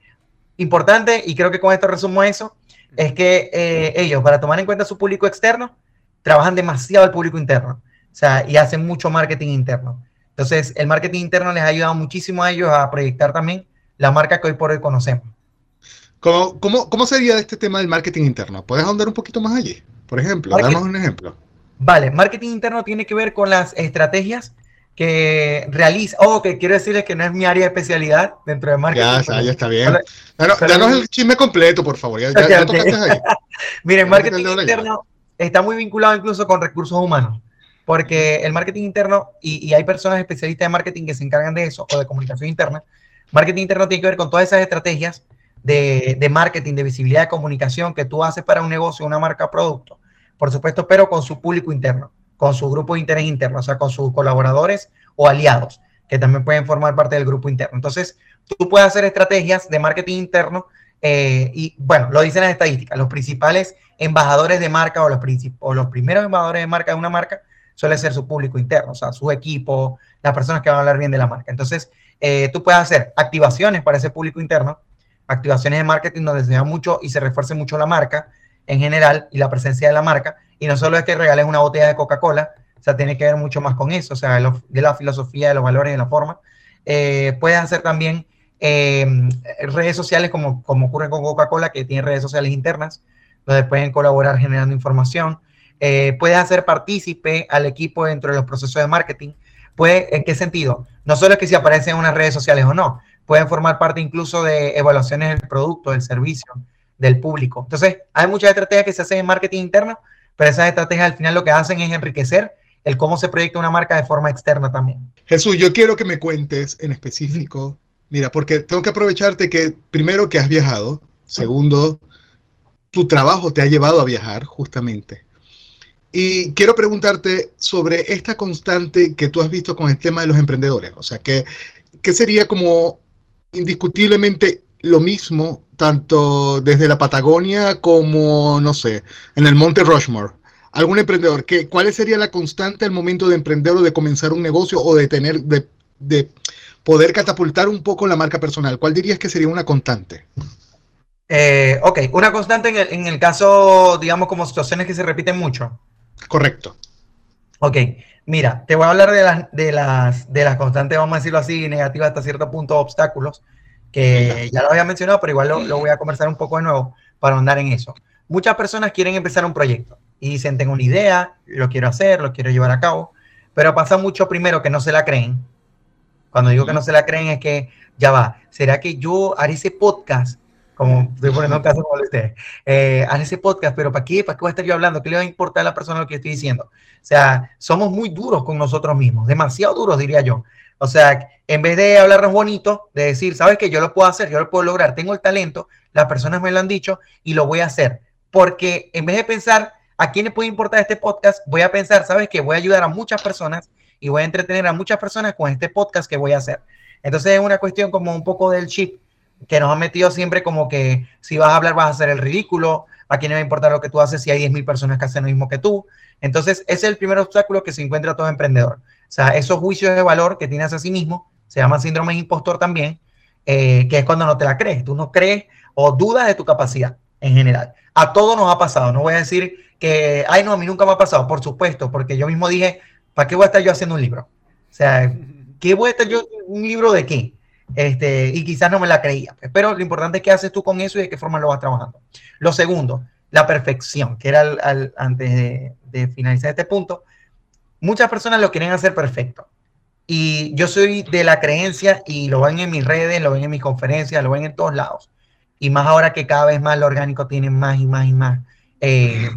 importante, y creo que con esto resumo eso, es que eh, ellos, para tomar en cuenta su público externo, trabajan demasiado el público interno. O sea, y hacen mucho marketing interno. Entonces, el marketing interno les ha ayudado muchísimo a ellos a proyectar también la marca que hoy por hoy conocemos. ¿Cómo, cómo, cómo sería este tema del marketing interno? ¿Puedes ahondar un poquito más allí? Por ejemplo, damos un ejemplo. Vale, marketing interno tiene que ver con las estrategias que realiza, o oh, que quiero decirles que no es mi área de especialidad dentro de marketing. Ya, está, ya está bien. danos, el chisme completo, por favor. Ya, ya, ahí. Miren, marketing interno está muy vinculado incluso con recursos humanos, porque el marketing interno, y, y, hay personas especialistas de marketing que se encargan de eso, o de comunicación interna, marketing interno tiene que ver con todas esas estrategias de, de marketing, de visibilidad de comunicación que tú haces para un negocio, una marca, producto, por supuesto, pero con su público interno con su grupo de interés interno, o sea, con sus colaboradores o aliados, que también pueden formar parte del grupo interno. Entonces, tú puedes hacer estrategias de marketing interno eh, y, bueno, lo dicen las estadísticas, los principales embajadores de marca o los, o los primeros embajadores de marca de una marca suele ser su público interno, o sea, su equipo, las personas que van a hablar bien de la marca. Entonces, eh, tú puedes hacer activaciones para ese público interno, activaciones de marketing donde se vea mucho y se refuerce mucho la marca en general y la presencia de la marca, y no solo es que regales una botella de Coca-Cola, o sea, tiene que ver mucho más con eso, o sea, de, la filosofía, de los valores, de la forma. Eh, puedes hacer también em, redes sociales como, como ocurre con Coca-Cola, que tiene redes sociales internas, donde pueden colaborar generando información. Eh, puedes hacer partícipe al equipo dentro de los procesos de marketing. Puede, ¿En qué sentido? No solo es que si aparecen en unas redes sociales o no, pueden formar parte incluso de evaluaciones del producto, del servicio, del público. Entonces, hay muchas estrategias que se hacen en marketing interno pero esas estrategias al final lo que hacen es enriquecer el cómo se proyecta una marca de forma externa también. Jesús, yo quiero que me cuentes en específico, mira, porque tengo que aprovecharte que primero que has viajado, segundo, tu trabajo te ha llevado a viajar justamente. Y quiero preguntarte sobre esta constante que tú has visto con el tema de los emprendedores. O sea, que, que sería como indiscutiblemente lo mismo tanto desde la Patagonia como, no sé, en el Monte Rushmore. ¿Algún emprendedor? ¿qué, ¿Cuál sería la constante al momento de emprender o de comenzar un negocio o de tener, de, de poder catapultar un poco la marca personal? ¿Cuál dirías que sería una constante? Eh, ok, una constante en el, en el, caso, digamos, como situaciones que se repiten mucho. Correcto. Ok, mira, te voy a hablar de las, de las, de las constantes, vamos a decirlo así, negativas hasta cierto punto, obstáculos que ya lo había mencionado, pero igual lo, voy a conversar un poco de nuevo para andar en eso. Muchas personas quieren empezar un proyecto y dicen, tengo una idea, lo quiero hacer, lo quiero llevar a cabo, pero pasa mucho primero que no se la creen. Cuando digo que no se la creen es que, ya va, ¿será que yo haré ese podcast? Como estoy poniendo un caso como ustedes. Eh, haré ese podcast, pero ¿para qué? ¿Para qué voy a estar yo hablando? ¿Qué le va a importar a la persona lo que estoy diciendo? O sea, somos muy duros con nosotros mismos, demasiado duros, diría yo. O sea, en vez de hablarnos bonito, de decir, sabes que yo lo puedo hacer, yo lo puedo lograr, tengo el talento, las personas me lo han dicho y lo voy a hacer. Porque en vez de pensar a quién le puede importar este podcast, voy a pensar, sabes que voy a ayudar a muchas personas y voy a entretener a muchas personas con este podcast que voy a hacer. Entonces es una cuestión como un poco del chip que nos ha metido siempre como que si vas a hablar vas a hacer el ridículo, a quién le va a importar lo que tú haces si hay 10.000 personas que hacen lo mismo que tú. Entonces ese es el primer obstáculo que se encuentra todo emprendedor. O sea, esos juicios de valor que tienes a sí mismo, se llama síndrome de impostor también, eh, que es cuando no te la crees. Tú no crees o dudas de tu capacidad en general. A todos nos ha pasado. No voy a decir que, ay, no, a mí nunca me ha pasado, por supuesto, porque yo mismo dije, ¿para qué voy a estar yo haciendo un libro? O sea, ¿qué voy a estar yo, un libro de qué? Este, y quizás no me la creía. Pero lo importante es qué haces tú con eso y de qué forma lo vas trabajando. Lo segundo, la perfección, que era antes de, de finalizar este punto, muchas personas lo quieren hacer perfecto. Y yo soy de la creencia, y lo ven en mis redes, lo ven en mis conferencias, lo ven en todos lados. Y más ahora que cada vez más lo orgánico tiene más y más y más eh,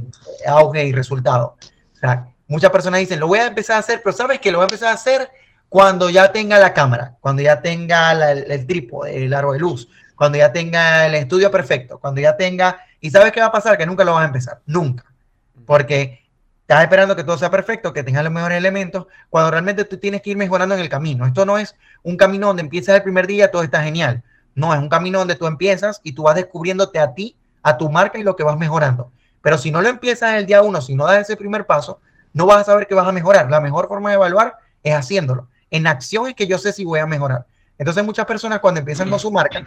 auge y resultado. O sea, muchas personas dicen, lo voy a empezar a hacer, pero sabes que lo voy a empezar a hacer cuando ya tenga la cámara, cuando ya tenga el, el trípode, el aro de luz, cuando ya tenga el estudio perfecto, cuando ya tenga... ¿Y sabes qué va a pasar? Que nunca lo vas a empezar, nunca. Porque estás esperando que todo sea perfecto, que tengas los mejores elementos, cuando realmente tú tienes que ir mejorando en el camino. Esto no es un camino donde empiezas el primer día, todo está genial. No, es un camino donde tú empiezas y tú vas descubriéndote a ti, a tu marca y lo que vas mejorando. Pero si no lo empiezas el día uno, si no das ese primer paso, no vas a saber que vas a mejorar. La mejor forma de evaluar es haciéndolo. En acción es que yo sé si voy a mejorar. Entonces muchas personas cuando empiezan con su marca,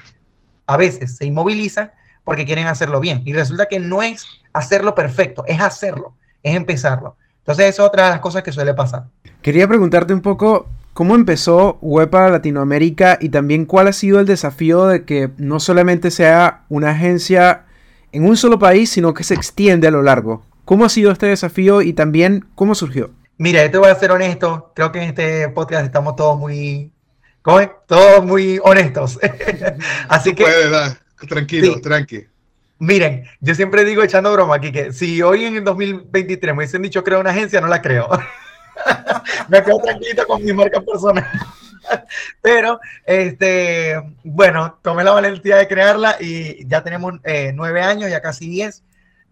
a veces se inmovilizan porque quieren hacerlo bien. Y resulta que no es hacerlo perfecto, es hacerlo, es empezarlo. Entonces es otra de las cosas que suele pasar. Quería preguntarte un poco cómo empezó Wepa Latinoamérica y también cuál ha sido el desafío de que no solamente sea una agencia en un solo país, sino que se extiende a lo largo. ¿Cómo ha sido este desafío y también cómo surgió? Mira, te voy a ser honesto. Creo que en este podcast estamos todos muy, ¿cómo Todos muy honestos. Así que. Puede, tranquilo, tranquilo. Miren, yo siempre digo echando broma aquí que si hoy en el 2023 me hubiesen dicho creo una agencia, no la creo. me quedo tranquilo con mi marca personal. Pero, este, bueno, tomé la valentía de crearla y ya tenemos eh, nueve años, ya casi diez.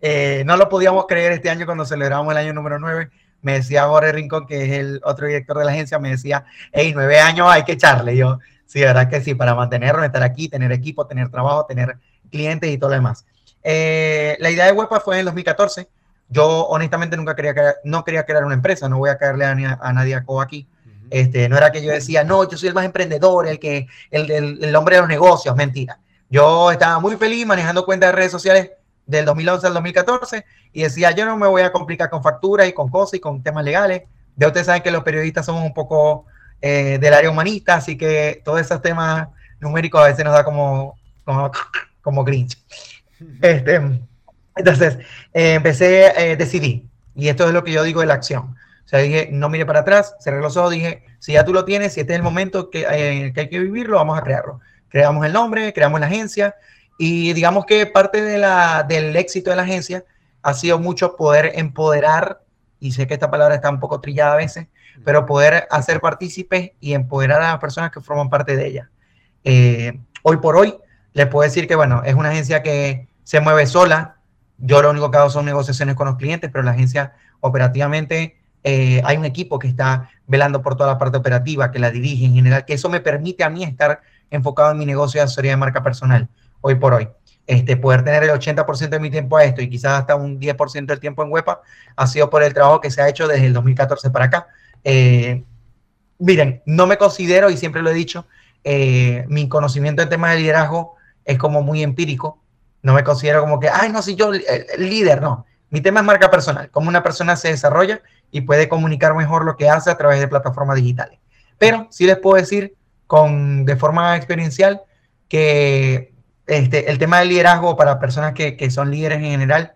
Eh, no lo podíamos creer este año cuando celebramos el año número nueve. Me decía Jorge Rincón, que es el otro director de la agencia, me decía, hey, nueve años hay que echarle. yo, sí, verdad que sí, para mantenerlo, estar aquí, tener equipo, tener trabajo, tener clientes y todo lo demás. Eh, la idea de Wepa fue en el 2014. Yo honestamente nunca quería crear, no quería crear una empresa, no voy a caerle a, a nadie a aquí. Este, no era que yo decía, no, yo soy el más emprendedor, el, que, el, el, hombre de los negocios, mentira. Yo estaba muy feliz manejando cuentas de redes sociales del 2011 al 2014 y decía, yo no me voy a complicar con facturas y con cosas y con temas legales. Ya ustedes saben que los periodistas somos un poco eh, del área humanista, así que todos esos temas numéricos a veces nos da como, como, como grinch. Este, entonces, eh, empecé, eh, decidí, y esto es lo que yo digo de la acción. O sea, dije, no mire para atrás, cerré los ojos, dije, si ya tú lo tienes, si este es el momento que, eh, que hay que vivirlo, vamos a crearlo. Creamos el nombre, creamos la agencia, y digamos que parte de la, del éxito de la agencia ha sido mucho poder empoderar, y sé que esta palabra está un poco trillada a veces, pero poder hacer partícipes y empoderar a las personas que forman parte de ella. hoy por hoy, les puedo decir que, bueno, es una agencia que se mueve sola. Yo lo único que hago son negociaciones con los clientes, pero la agencia operativamente eh, hay un equipo que está velando por toda la parte operativa, que la dirige en general, que eso me permite a mí estar enfocado en mi negocio de asesoría de marca personal hoy por hoy. Este, poder tener el 80% de mi tiempo a esto y quizás hasta un 10% del tiempo en WEPA ha sido por el trabajo que se ha hecho desde el 2014 para acá. Eh, miren, no me considero, y siempre lo he dicho, eh, mi conocimiento en temas de liderazgo es como muy empírico. No me considero como que, ay, no, si yo el, líder, no. Mi tema es marca personal, cómo una persona se desarrolla y puede comunicar mejor lo que hace a través de plataformas digitales. Pero sí les puedo decir con, de forma experiencial que este, el tema del liderazgo para personas que, son líderes en general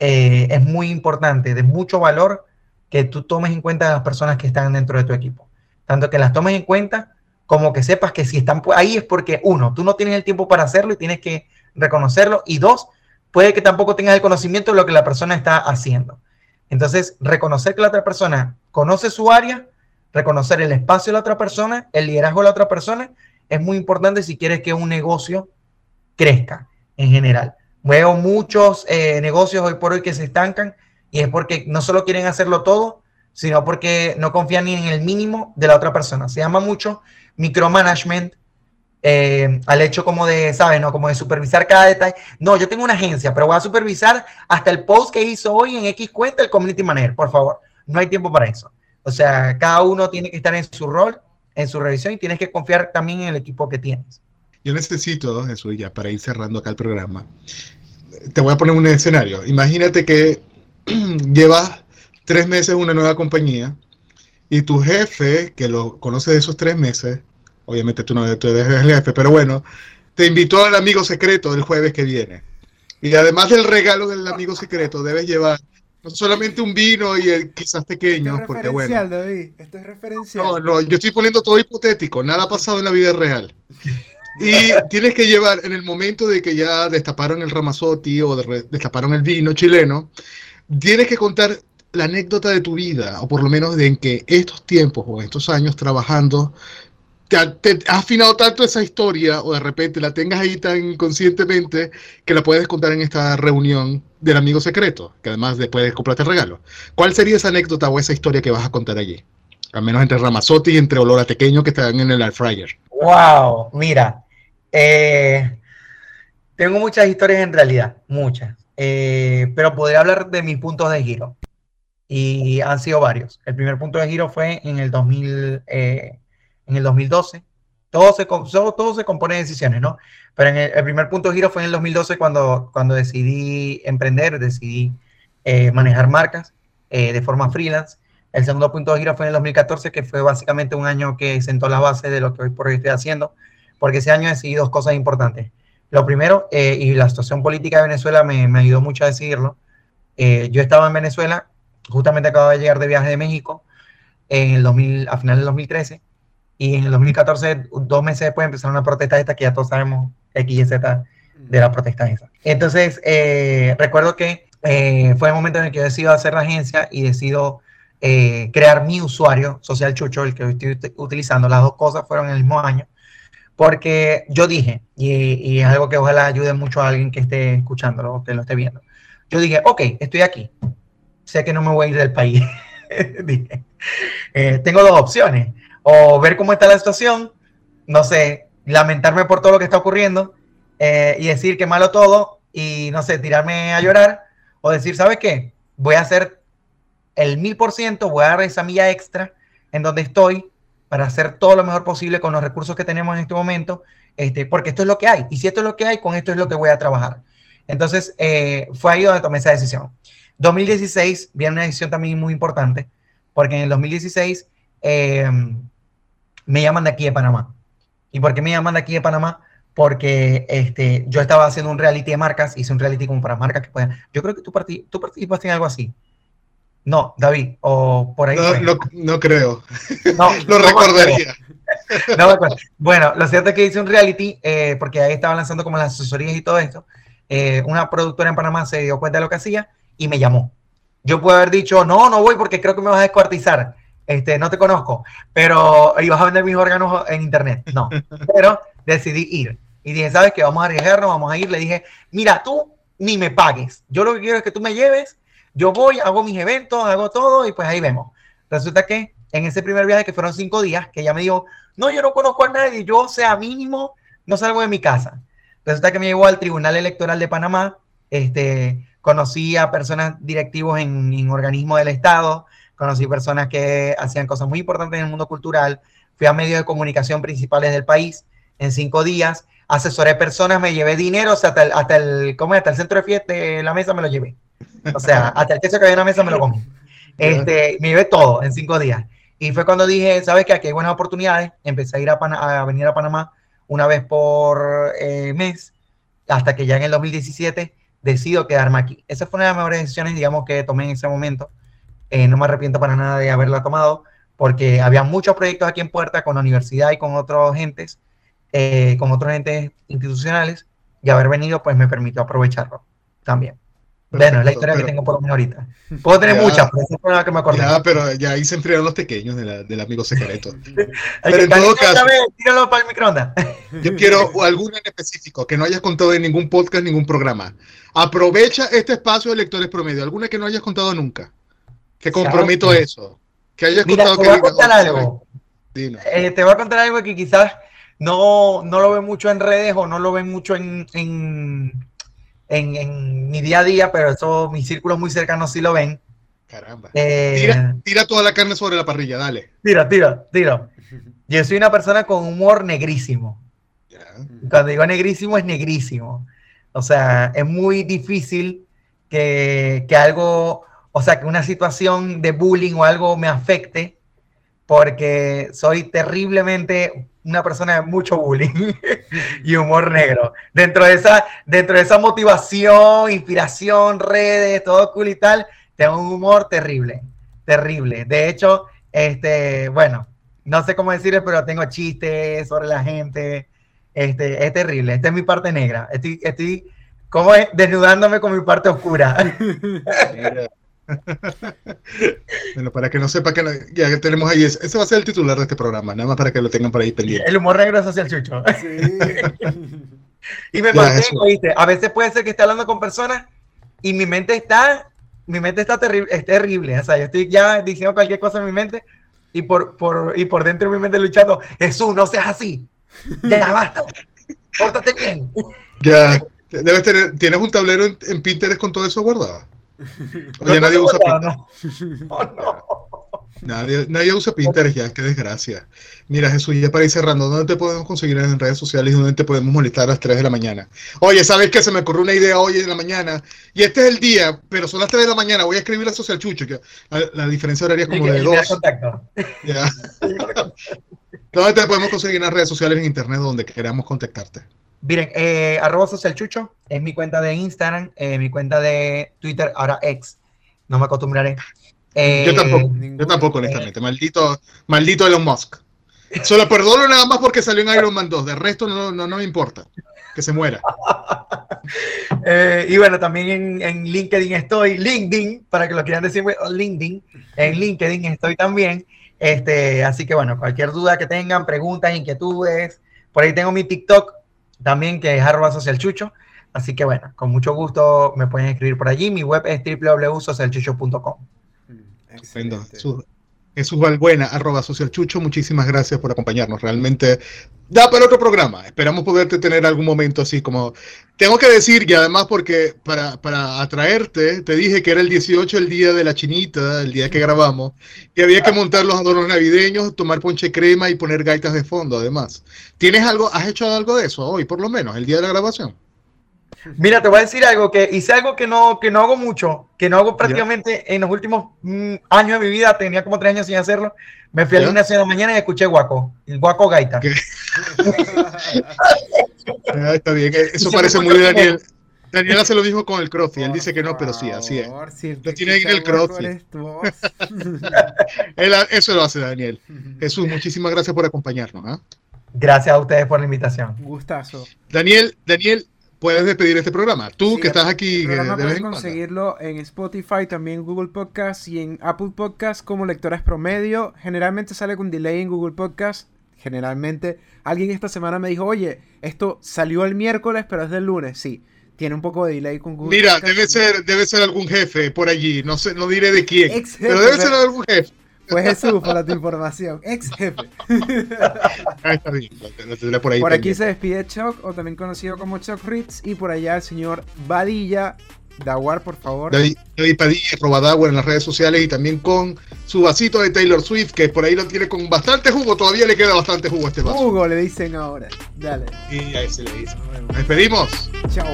eh, es muy importante, de mucho valor que tú tomes en cuenta a las personas que están dentro de tu equipo. Tanto que las tomes en cuenta como que sepas que si están ahí es porque, uno, tú no tienes el tiempo para hacerlo y tienes que reconocerlo, y dos, puede que tampoco tengas el conocimiento de lo que la persona está haciendo. Entonces, reconocer que la otra persona conoce su área, reconocer el espacio de la otra persona, el liderazgo de la otra persona, es muy importante si quieres que un negocio crezca en general. Veo muchos eh, negocios hoy por hoy que se estancan y es porque no solo quieren hacerlo todo, sino porque no confían ni en el mínimo de la otra persona. Se llama mucho micromanagement eh, al hecho como de, ¿sabes? No? Como de supervisar cada detalle. No, yo tengo una agencia, pero voy a supervisar hasta el post que hizo hoy en X cuenta el community manager, por favor. No hay tiempo para eso. O sea, cada uno tiene que estar en su rol, en su revisión y tienes que confiar también en el equipo que tienes. Yo necesito, Jesús, ya para ir cerrando acá el programa, te voy a poner un escenario. Imagínate que llevas tres meses en una nueva compañía y tu jefe, que lo conoce de esos tres meses, obviamente tú no eres el jefe, pero bueno, te invitó al amigo secreto del jueves que viene. Y además del regalo del amigo secreto, debes llevar no solamente un vino y el, quizás pequeño, porque bueno. David. Esto es referencial. No, no, yo estoy poniendo todo hipotético, nada ha pasado en la vida real. Y tienes que llevar, en el momento de que ya destaparon el Ramazotti o destaparon el vino chileno, tienes que contar la anécdota de tu vida, o por lo menos de en que estos tiempos o estos años trabajando, te, has afinado tanto esa historia o de repente la tengas ahí tan inconscientemente que la puedes contar en esta reunión del amigo secreto, que además después de comprarte el regalo. ¿Cuál sería esa anécdota o esa historia que vas a contar allí? Al menos entre Ramazotti y entre Olor que están en el air fryer. Wow, mira, eh, tengo muchas historias en realidad, muchas, eh, pero podría hablar de mis puntos de giro y han sido varios. El primer punto de giro fue en el 2000, eh, en el 2012. Todo se, todo, se compone de decisiones, ¿no? Pero el, primer punto de giro fue en el 2012 cuando, cuando decidí emprender, decidí manejar marcas de forma freelance. El segundo punto de giro fue en el 2014, que fue básicamente un año que sentó la base de lo que hoy por hoy estoy haciendo, porque ese año decidí dos cosas importantes. Lo primero, y la situación política de Venezuela me, me ayudó mucho a decidirlo, yo estaba en Venezuela justamente acabo de llegar de viaje de México en el 2000, a finales del 2013 y en el 2014, dos meses después, empezaron una protesta esta que ya todos sabemos X y Z de la protesta esa. Entonces, eh, recuerdo que eh, fue el momento en el que yo decido hacer la agencia y decido eh, crear mi usuario, Social Chucho, el que estoy utilizando. Las dos cosas fueron en el mismo año. Porque yo dije, y, y es algo que ojalá ayude mucho a alguien que esté escuchándolo o que lo esté viendo. Yo dije, ok, estoy aquí sé que no me voy a ir del país. Eh, tengo dos opciones. O ver cómo está la situación, no sé, lamentarme por todo lo que está ocurriendo eh, y decir que malo todo y, no sé, tirarme a llorar. O decir, ¿sabes qué? Voy a hacer el mil por ciento, voy a dar esa milla extra en donde estoy para hacer todo lo mejor posible con los recursos que tenemos en este momento, este, porque esto es lo que hay. Y si esto es lo que hay, con esto es lo que voy a trabajar. Entonces, eh, fue ahí donde tomé esa decisión. 2016 viene una decisión también muy importante, porque en el 2016 eh, me llaman de aquí de Panamá. ¿Y por qué me llaman de aquí de Panamá? Porque este, yo estaba haciendo un reality de marcas, hice un reality como para marcas que puedan. Yo creo que tú, participaste en algo así. No, David, o por ahí. No, no, creo. No, lo recordaría. No Bueno, lo cierto es que hice un reality, eh, porque ahí estaba lanzando como las asesorías y todo esto. Eh, una productora en Panamá se dio cuenta de lo que hacía y me llamó. Yo puedo haber dicho, no, no voy porque creo que me vas a descuartizar. Este, no te conozco, pero ibas a vender mis órganos en internet. No, pero decidí ir. Y dije, ¿sabes qué? Vamos a arriesgarnos, vamos a ir. Le dije, mira, tú ni me pagues. Yo lo que quiero es que tú me lleves. Yo voy, hago mis eventos, hago todo y pues ahí vemos. Resulta que en ese primer viaje, que fueron cinco días, que ella me dijo, no, yo no conozco a nadie, yo sea mínimo, no salgo de mi casa. Resulta que me llevó al Tribunal Electoral de Panamá, este, conocí a personas directivos en, organismos del Estado, conocí personas que hacían cosas muy importantes en el mundo cultural, fui a medios de comunicación principales del país en cinco días, asesoré personas, me llevé dinero, o sea, hasta el, hasta el, ¿cómo Hasta el centro de fiesta, la mesa me lo llevé. O sea, hasta el techo que había en la mesa me lo comí. Este, me llevé todo en cinco días. Y fue cuando dije, ¿sabes qué? Aquí hay buenas oportunidades. Empecé a ir a, a venir a Panamá una vez por eh, mes, hasta que ya en el 2017 decido quedarme aquí. Esa fue una de las mejores decisiones, digamos, que tomé en ese momento. Eh, no me arrepiento para nada de haberla tomado, porque había muchos proyectos aquí en Puerta con la universidad y con otros gentes, eh, con otros entes institucionales, y haber venido, pues me permitió aprovecharlo también. bueno, es la historia que tengo por lo menos ahorita. Puedo tener muchas, pero esa fue la que me acordé. Ya, pero ya ahí se enfriaron los pequeños del amigo secreto. pero en todo caso, tíralo para el microondas. yo quiero alguna en específico que no hayas contado en ningún podcast, ningún programa. Aprovecha este espacio de lectores promedio, alguna que no hayas contado nunca. Que comprometo eso. Que hayas contado te que voy a contar algo. Eh, te voy a contar algo que quizás no, no lo ven mucho en redes o no lo ven mucho en, en, en, mi día a día, pero eso mis círculos muy cercanos sí lo ven. Caramba. Eh, tira, tira, toda la carne sobre la parrilla, dale. Tira, tira, tira. Yo soy una persona con humor negrísimo. Cuando digo negrísimo, es negrísimo. O sea, es muy difícil que, algo, o sea, que una situación de bullying o algo me afecte porque soy terriblemente una persona de mucho bullying y humor negro. Dentro de esa, dentro de esa motivación, inspiración, redes, todo cool y tal, tengo un humor terrible, terrible. De hecho, este, bueno, no sé cómo decirles, pero tengo chistes sobre la gente, Este, es terrible. Esta es mi parte negra. Estoy, estoy ¿cómo es? Desnudándome con mi parte oscura. bueno, para que no sepa que ya que tenemos ahí, ese va a ser el titular de este programa, nada más para que lo tengan por ahí pendiente. El humor negro hacia el chucho. y me mantengo, ¿viste? A veces puede ser que esté hablando con personas y mi mente está, mi mente está terrible, es terrible. O sea, yo estoy ya diciendo cualquier cosa en mi mente y por, por, y por dentro de mi mente luchando, Jesús, no seas así. Ya basta. Pórtate bien. Ya, debes tener, ¿tienes un tablero en Pinterest con todo eso guardado? Oye, nadie usa Pinterest. Nadie, nadie, usa Pinterest ya, qué desgracia. Mira, Jesús, ya para ir cerrando, ¿dónde te podemos conseguir en redes sociales y dónde te podemos molestar a las 3 de la mañana? Oye, ¿sabes qué? Se me ocurrió una idea hoy en la mañana y este es el día, pero son las 3 de la mañana. Voy a escribir a Social Chucho, que la, diferencia horaria es como de 2. ¿Dónde te podemos conseguir en las redes sociales en internet donde queramos contactarte? Miren, eh, arroba socialchucho es mi cuenta de Instagram, eh, mi cuenta de Twitter, ahora ex, no me acostumbraré. Eh, yo tampoco, yo tampoco, honestamente, maldito, maldito Elon Musk. Solo perdono nada más porque salió en Iron Man 2, de resto no, no, no me importa, que se muera. y bueno, también en, en, LinkedIn estoy, LinkedIn, para que lo quieran decir, LinkedIn, en LinkedIn estoy también. Este, así que bueno, cualquier duda que tengan, preguntas, inquietudes, por ahí tengo mi TikTok, también, que es arroba socialchucho. Así que bueno, con mucho gusto me pueden escribir por allí. Mi web es www.socialchucho.com. Excelente. Jesús Valbuena, arroba socialchucho, muchísimas gracias por acompañarnos. Realmente da para otro programa. Esperamos poderte tener algún momento así como... Tengo que decir, y además porque para, para atraerte, te dije que era el 18 el día de la chinita, el día que grabamos, y había que montar los adornos navideños, tomar ponche crema y poner gaitas de fondo, además. ¿Tienes algo, has hecho algo de eso hoy, por lo menos, el día de la grabación? Mira, te voy a decir algo, que hice algo que no, que no hago mucho, que no hago prácticamente en los últimos mm, años de mi vida, tenía como tres años sin hacerlo. Me fui a la una de la mañana y escuché Guaco, el Guaco Gaita. Ah, está bien, eso parece muy Daniel. Daniel hace lo mismo con el crossfit, él dice que no, pero sí, así es. Lo tiene en el crossfit. eso lo hace Daniel. Jesús, muchísimas gracias por acompañarnos. ¿ah? Gracias a ustedes por la invitación. gustazo. Daniel, Daniel, puedes despedir este programa. Tú que estás aquí. El programa puedes conseguirlo en Spotify, también Google Podcast y en Apple Podcast como lectores promedio. Generalmente sale con delay en Google Podcast. Generalmente alguien esta semana me dijo, oye, esto salió el miércoles, pero es del lunes. Sí, tiene un poco de delay con Google. Mira, debe ser, debe ser algún jefe por allí. No sé, no diré de quién. pero debe ser algún jefe. Pues Jesús, para tu información, ex jefe. Ah, está bien, por, ahí por aquí se despide Chuck, o también conocido como Chuck Ritz, y por allá el señor Badilla. Dawar, por favor. David, Padilla, Robadawar en las redes sociales y también con su vasito de Taylor Swift, que por ahí lo tiene con bastante jugo, todavía le queda bastante jugo a este vaso. Jugo le dicen ahora. Dale. Y ahí se le dice. Nos despedimos. Chao.